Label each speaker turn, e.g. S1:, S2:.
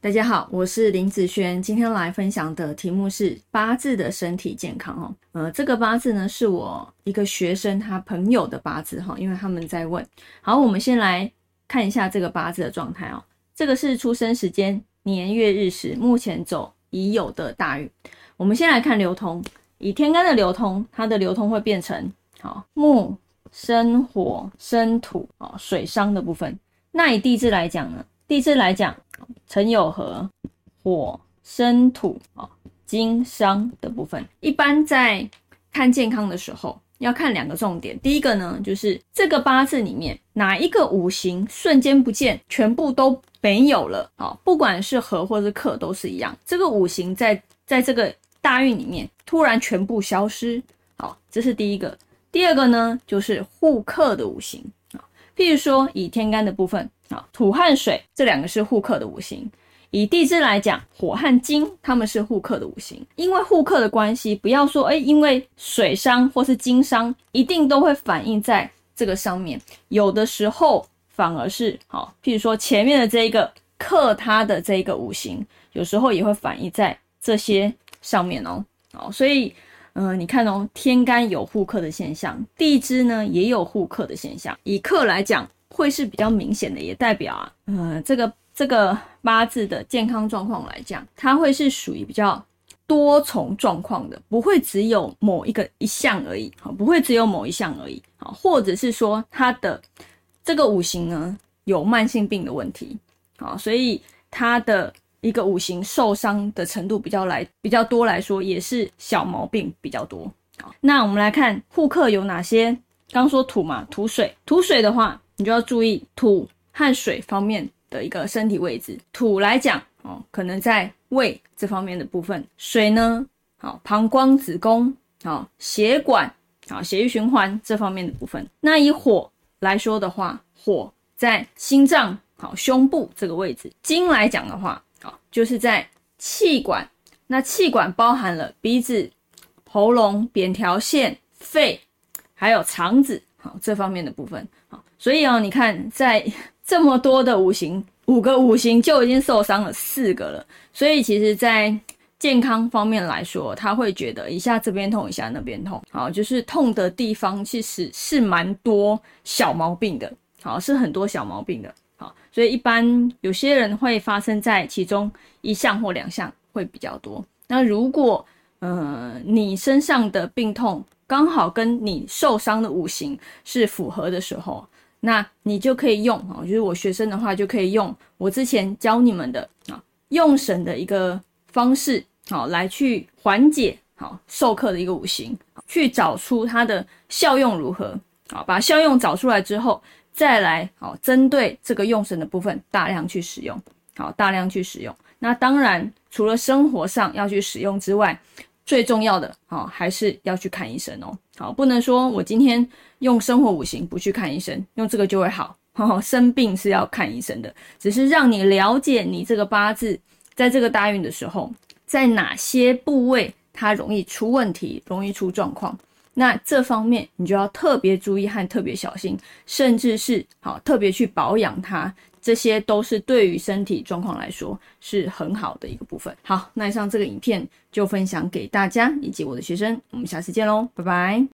S1: 大家好，我是林子轩，今天来分享的题目是八字的身体健康哦。呃，这个八字呢是我一个学生他朋友的八字哈，因为他们在问。好，我们先来看一下这个八字的状态哦。这个是出生时间、年月日时，目前走已有的大运。我们先来看流通，以天干的流通，它的流通会变成好木生火生土哦，水伤的部分。那以地支来讲呢？地支来讲。辰酉合，火生土啊，金伤的部分，一般在看健康的时候，要看两个重点。第一个呢，就是这个八字里面哪一个五行瞬间不见，全部都没有了啊，不管是合或是克都是一样。这个五行在在这个大运里面突然全部消失，好，这是第一个。第二个呢，就是互克的五行啊，譬如说以天干的部分。啊，土和水这两个是互克的五行。以地支来讲，火和金他们是互克的五行。因为互克的关系，不要说哎，因为水伤或是金伤，一定都会反映在这个上面。有的时候反而是好，譬如说前面的这一个克它的这一个五行，有时候也会反映在这些上面哦。好，所以嗯，你看哦，天干有互克的现象，地支呢也有互克的现象。以克来讲。会是比较明显的，也代表啊，呃，这个这个八字的健康状况来讲，它会是属于比较多重状况的，不会只有某一个一项而已，好，不会只有某一项而已，好，或者是说它的这个五行呢有慢性病的问题，好，所以它的一个五行受伤的程度比较来比较多来说，也是小毛病比较多，好，那我们来看户克有哪些？刚说土嘛，土水，土水的话。你就要注意土和水方面的一个身体位置。土来讲，哦，可能在胃这方面的部分；水呢，好，膀胱、子宫，好，血管，好，血液循环这方面的部分。那以火来说的话，火在心脏，好，胸部这个位置。金来讲的话，就是在气管。那气管包含了鼻子、喉咙、扁桃腺、肺，还有肠子，好，这方面的部分，好。所以哦，你看，在这么多的五行，五个五行就已经受伤了四个了。所以其实，在健康方面来说，他会觉得一下这边痛，一下那边痛，好，就是痛的地方其实是蛮多小毛病的，好，是很多小毛病的，好，所以一般有些人会发生在其中一项或两项会比较多。那如果呃你身上的病痛刚好跟你受伤的五行是符合的时候，那你就可以用啊，就是我学生的话就可以用我之前教你们的啊，用神的一个方式，好来去缓解好授课的一个五行，去找出它的效用如何，好把效用找出来之后，再来好针对这个用神的部分大量去使用，好大量去使用。那当然除了生活上要去使用之外，最重要的好还是要去看医生哦，好不能说我今天。用生活五行不去看医生，用这个就会好。生病是要看医生的，只是让你了解你这个八字在这个大运的时候，在哪些部位它容易出问题，容易出状况。那这方面你就要特别注意和特别小心，甚至是好特别去保养它。这些都是对于身体状况来说是很好的一个部分。好，那以上这个影片就分享给大家以及我的学生，我们下次见喽，拜拜。